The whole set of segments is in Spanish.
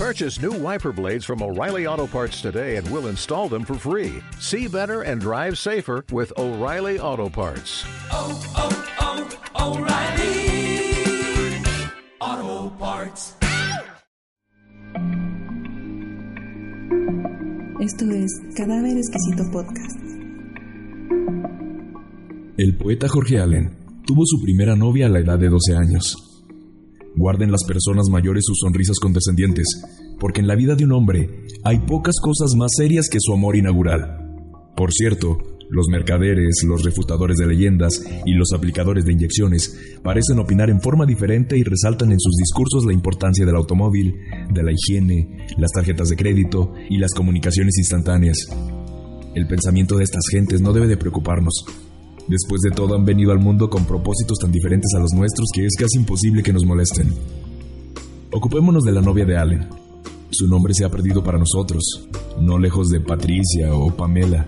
Purchase new wiper blades from O'Reilly Auto Parts today and we'll install them for free. See better and drive safer with O'Reilly Auto Parts. oh, oh, oh, O'Reilly Auto Parts. Esto es Cadáver Exquisito Podcast. El poeta Jorge Allen tuvo su primera novia a la edad de 12 años. Guarden las personas mayores sus sonrisas condescendientes, porque en la vida de un hombre hay pocas cosas más serias que su amor inaugural. Por cierto, los mercaderes, los refutadores de leyendas y los aplicadores de inyecciones parecen opinar en forma diferente y resaltan en sus discursos la importancia del automóvil, de la higiene, las tarjetas de crédito y las comunicaciones instantáneas. El pensamiento de estas gentes no debe de preocuparnos. Después de todo han venido al mundo con propósitos tan diferentes a los nuestros que es casi imposible que nos molesten. Ocupémonos de la novia de Allen. Su nombre se ha perdido para nosotros, no lejos de Patricia o Pamela.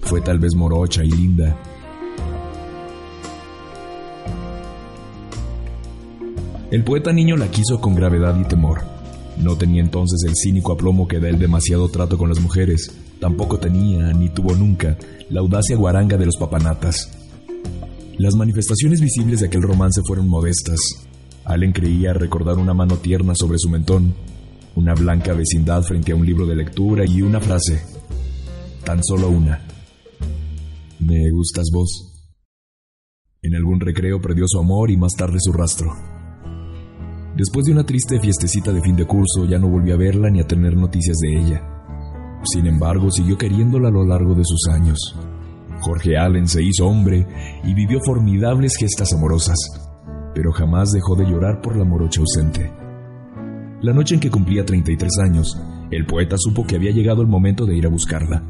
Fue tal vez morocha y linda. El poeta niño la quiso con gravedad y temor. No tenía entonces el cínico aplomo que da el demasiado trato con las mujeres. Tampoco tenía, ni tuvo nunca, la audacia guaranga de los papanatas. Las manifestaciones visibles de aquel romance fueron modestas. Allen creía recordar una mano tierna sobre su mentón, una blanca vecindad frente a un libro de lectura y una frase. Tan solo una. Me gustas vos. En algún recreo perdió su amor y más tarde su rastro. Después de una triste fiestecita de fin de curso, ya no volvió a verla ni a tener noticias de ella. Sin embargo, siguió queriéndola a lo largo de sus años. Jorge Allen se hizo hombre y vivió formidables gestas amorosas, pero jamás dejó de llorar por la morocha ausente. La noche en que cumplía 33 años, el poeta supo que había llegado el momento de ir a buscarla.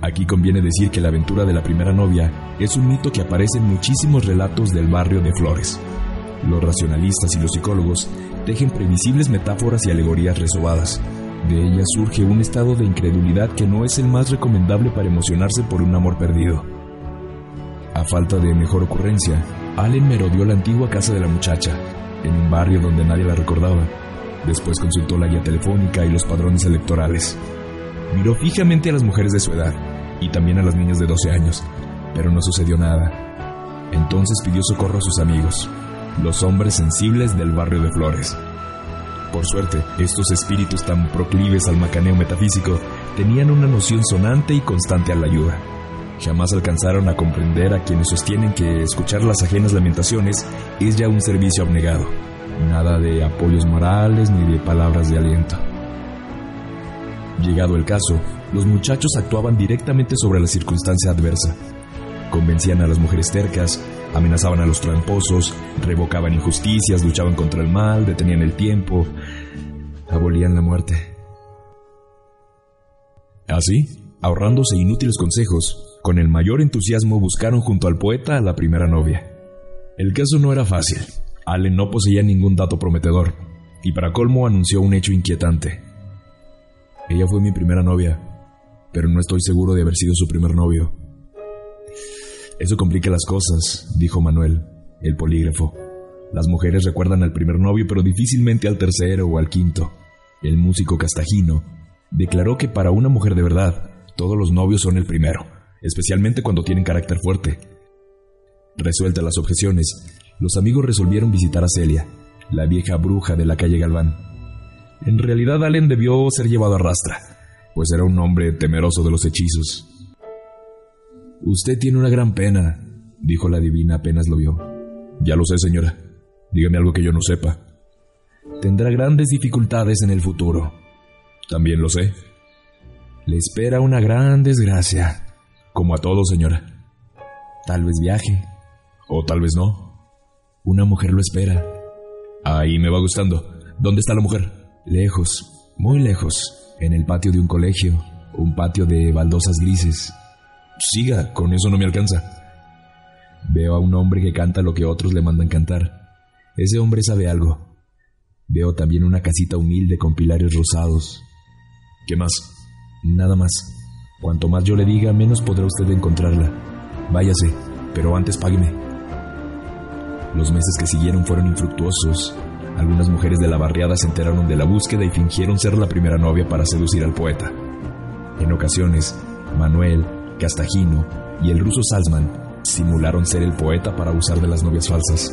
Aquí conviene decir que la aventura de la primera novia es un mito que aparece en muchísimos relatos del barrio de Flores. Los racionalistas y los psicólogos tejen previsibles metáforas y alegorías resobadas. De ellas surge un estado de incredulidad que no es el más recomendable para emocionarse por un amor perdido. A falta de mejor ocurrencia, Allen merodeó la antigua casa de la muchacha, en un barrio donde nadie la recordaba. Después consultó la guía telefónica y los padrones electorales. Miró fijamente a las mujeres de su edad y también a las niñas de 12 años, pero no sucedió nada. Entonces pidió socorro a sus amigos, los hombres sensibles del barrio de Flores. Por suerte, estos espíritus tan proclives al macaneo metafísico tenían una noción sonante y constante a la ayuda. Jamás alcanzaron a comprender a quienes sostienen que escuchar las ajenas lamentaciones es ya un servicio abnegado. Nada de apoyos morales ni de palabras de aliento. Llegado el caso, los muchachos actuaban directamente sobre la circunstancia adversa. Convencían a las mujeres tercas, amenazaban a los tramposos, revocaban injusticias, luchaban contra el mal, detenían el tiempo, abolían la muerte. Así, ahorrándose inútiles consejos, con el mayor entusiasmo buscaron junto al poeta a la primera novia. El caso no era fácil. Allen no poseía ningún dato prometedor, y para colmo anunció un hecho inquietante. Ella fue mi primera novia, pero no estoy seguro de haber sido su primer novio. Eso complica las cosas, dijo Manuel, el polígrafo. Las mujeres recuerdan al primer novio, pero difícilmente al tercero o al quinto. El músico castagino declaró que para una mujer de verdad, todos los novios son el primero, especialmente cuando tienen carácter fuerte. Resueltas las objeciones, los amigos resolvieron visitar a Celia, la vieja bruja de la calle Galván. En realidad Allen debió ser llevado a rastra, pues era un hombre temeroso de los hechizos. Usted tiene una gran pena, dijo la divina apenas lo vio. Ya lo sé, señora. Dígame algo que yo no sepa. Tendrá grandes dificultades en el futuro. También lo sé. Le espera una gran desgracia. Como a todos, señora. Tal vez viaje. O tal vez no. Una mujer lo espera. Ahí me va gustando. ¿Dónde está la mujer? Lejos, muy lejos, en el patio de un colegio, un patio de baldosas grises. Siga, con eso no me alcanza. Veo a un hombre que canta lo que otros le mandan cantar. Ese hombre sabe algo. Veo también una casita humilde con pilares rosados. ¿Qué más? Nada más. Cuanto más yo le diga, menos podrá usted encontrarla. Váyase, pero antes págueme. Los meses que siguieron fueron infructuosos. Algunas mujeres de la barriada se enteraron de la búsqueda y fingieron ser la primera novia para seducir al poeta. En ocasiones, Manuel, Castagino y el ruso Salzman simularon ser el poeta para abusar de las novias falsas.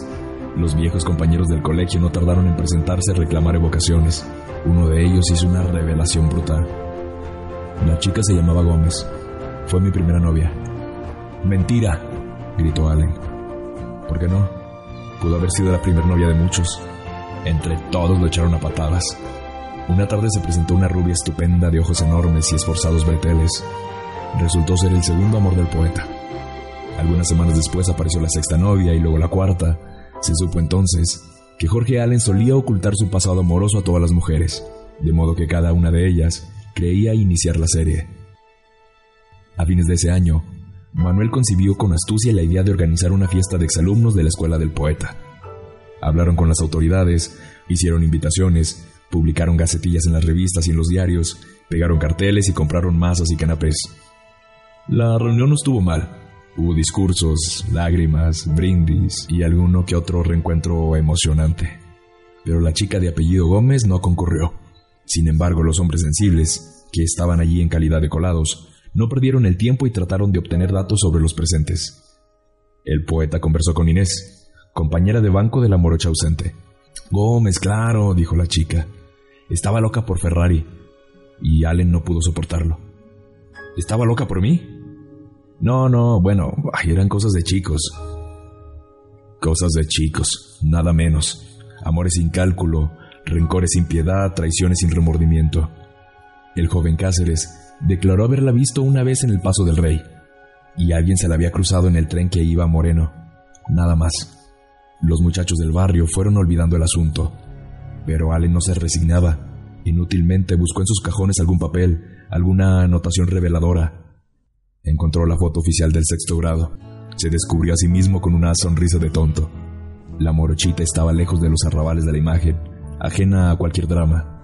Los viejos compañeros del colegio no tardaron en presentarse a reclamar evocaciones. Uno de ellos hizo una revelación brutal. La chica se llamaba Gómez. Fue mi primera novia. Mentira, gritó Allen. ¿Por qué no? Pudo haber sido la primera novia de muchos. Entre todos lo echaron a patadas. Una tarde se presentó una rubia estupenda de ojos enormes y esforzados breteles. Resultó ser el segundo amor del poeta. Algunas semanas después apareció la sexta novia y luego la cuarta. Se supo entonces que Jorge Allen solía ocultar su pasado amoroso a todas las mujeres, de modo que cada una de ellas creía iniciar la serie. A fines de ese año, Manuel concibió con astucia la idea de organizar una fiesta de exalumnos de la escuela del poeta. Hablaron con las autoridades, hicieron invitaciones, publicaron gacetillas en las revistas y en los diarios, pegaron carteles y compraron masas y canapés. La reunión no estuvo mal. Hubo discursos, lágrimas, brindis y alguno que otro reencuentro emocionante. Pero la chica de apellido Gómez no concurrió. Sin embargo, los hombres sensibles, que estaban allí en calidad de colados, no perdieron el tiempo y trataron de obtener datos sobre los presentes. El poeta conversó con Inés, compañera de banco de la morocha ausente. Gómez, claro, dijo la chica. Estaba loca por Ferrari, y Allen no pudo soportarlo. ¿Estaba loca por mí? No, no, bueno, eran cosas de chicos. Cosas de chicos, nada menos. Amores sin cálculo, rencores sin piedad, traiciones sin remordimiento. El joven Cáceres declaró haberla visto una vez en el Paso del Rey, y alguien se la había cruzado en el tren que iba a Moreno. Nada más. Los muchachos del barrio fueron olvidando el asunto, pero Allen no se resignaba. Inútilmente buscó en sus cajones algún papel, alguna anotación reveladora. Encontró la foto oficial del sexto grado. Se descubrió a sí mismo con una sonrisa de tonto. La morochita estaba lejos de los arrabales de la imagen, ajena a cualquier drama.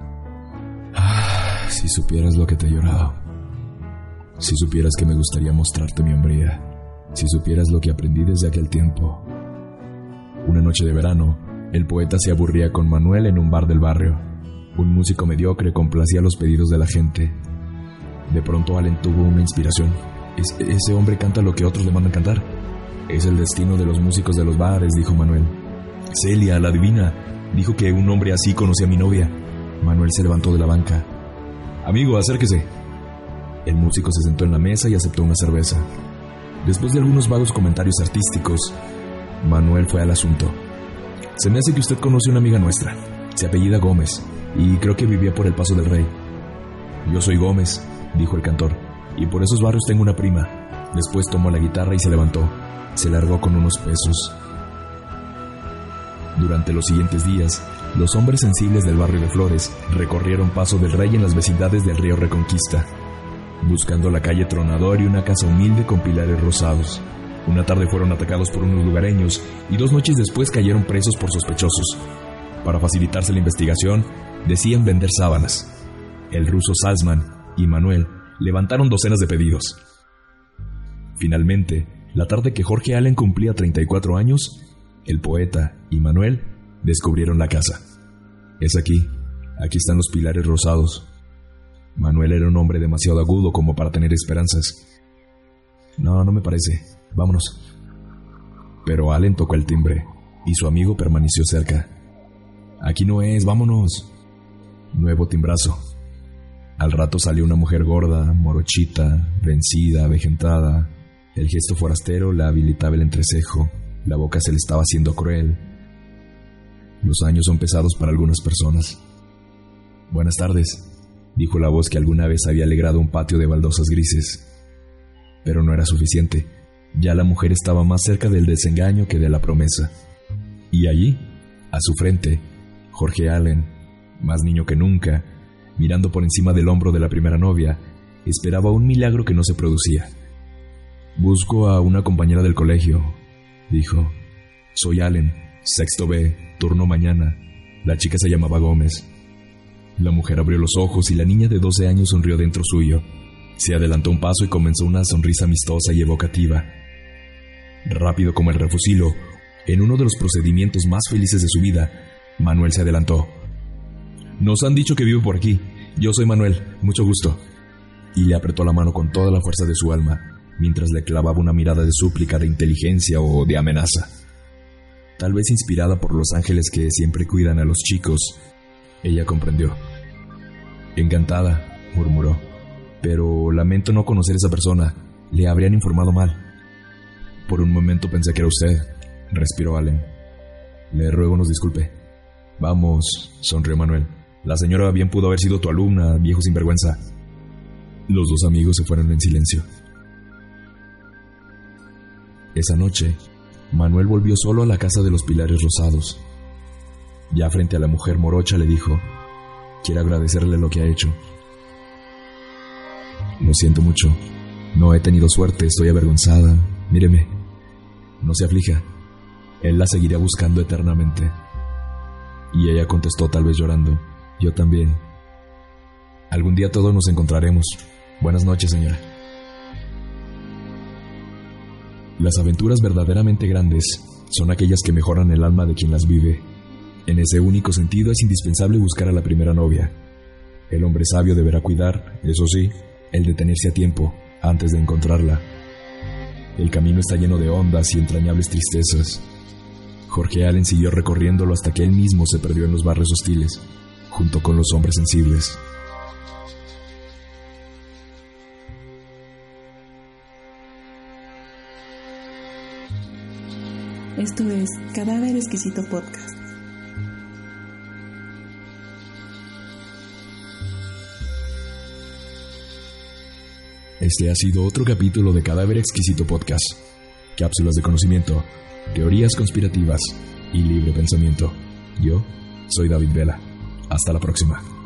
Ah, si supieras lo que te he llorado. Si supieras que me gustaría mostrarte mi hombría. Si supieras lo que aprendí desde aquel tiempo. Una noche de verano, el poeta se aburría con Manuel en un bar del barrio. Un músico mediocre complacía los pedidos de la gente. De pronto Allen tuvo una inspiración. Ese hombre canta lo que otros le mandan cantar. Es el destino de los músicos de los bares, dijo Manuel. Celia, la divina, dijo que un hombre así conocía a mi novia. Manuel se levantó de la banca. Amigo, acérquese. El músico se sentó en la mesa y aceptó una cerveza. Después de algunos vagos comentarios artísticos, Manuel fue al asunto. Se me hace que usted conoce a una amiga nuestra. Se apellida Gómez y creo que vivía por el Paso del Rey. Yo soy Gómez, dijo el cantor, y por esos barrios tengo una prima. Después tomó la guitarra y se levantó. Se largó con unos pesos. Durante los siguientes días, los hombres sensibles del barrio de Flores recorrieron Paso del Rey en las vecindades del río Reconquista, buscando la calle Tronador y una casa humilde con pilares rosados. Una tarde fueron atacados por unos lugareños y dos noches después cayeron presos por sospechosos. Para facilitarse la investigación, decían vender sábanas. El ruso Salzman y Manuel levantaron docenas de pedidos. Finalmente, la tarde que Jorge Allen cumplía 34 años, el poeta y Manuel descubrieron la casa. Es aquí, aquí están los pilares rosados. Manuel era un hombre demasiado agudo como para tener esperanzas. No, no me parece. Vámonos. Pero Allen tocó el timbre y su amigo permaneció cerca. Aquí no es, vámonos. Nuevo timbrazo. Al rato salió una mujer gorda, morochita, vencida, avejentada. El gesto forastero la habilitaba el entrecejo. La boca se le estaba haciendo cruel. Los años son pesados para algunas personas. Buenas tardes, dijo la voz que alguna vez había alegrado un patio de baldosas grises. Pero no era suficiente. Ya la mujer estaba más cerca del desengaño que de la promesa. Y allí, a su frente, Jorge Allen, más niño que nunca, mirando por encima del hombro de la primera novia, esperaba un milagro que no se producía. Busco a una compañera del colegio, dijo. Soy Allen, sexto B, turno mañana. La chica se llamaba Gómez. La mujer abrió los ojos y la niña de 12 años sonrió dentro suyo. Se adelantó un paso y comenzó una sonrisa amistosa y evocativa. Rápido como el refusilo, en uno de los procedimientos más felices de su vida, Manuel se adelantó. Nos han dicho que vivo por aquí. Yo soy Manuel, mucho gusto. Y le apretó la mano con toda la fuerza de su alma, mientras le clavaba una mirada de súplica, de inteligencia o de amenaza. Tal vez inspirada por los ángeles que siempre cuidan a los chicos, ella comprendió. Encantada, murmuró. Pero lamento no conocer a esa persona. Le habrían informado mal. Por un momento pensé que era usted, respiró Allen. Le ruego nos disculpe. Vamos, sonrió Manuel. La señora bien pudo haber sido tu alumna, viejo sinvergüenza. Los dos amigos se fueron en silencio. Esa noche, Manuel volvió solo a la casa de los pilares rosados. Ya frente a la mujer morocha le dijo, quiero agradecerle lo que ha hecho. Lo siento mucho, no he tenido suerte, estoy avergonzada, míreme, no se aflija, él la seguirá buscando eternamente. Y ella contestó tal vez llorando, yo también. Algún día todos nos encontraremos. Buenas noches, señora. Las aventuras verdaderamente grandes son aquellas que mejoran el alma de quien las vive. En ese único sentido es indispensable buscar a la primera novia. El hombre sabio deberá cuidar, eso sí, el detenerse a tiempo antes de encontrarla. El camino está lleno de ondas y entrañables tristezas. Jorge Allen siguió recorriéndolo hasta que él mismo se perdió en los barrios hostiles, junto con los hombres sensibles. Esto es Cadáver Exquisito Podcast. Este ha sido otro capítulo de Cadáver Exquisito Podcast. Cápsulas de conocimiento, teorías conspirativas y libre pensamiento. Yo soy David Vela. Hasta la próxima.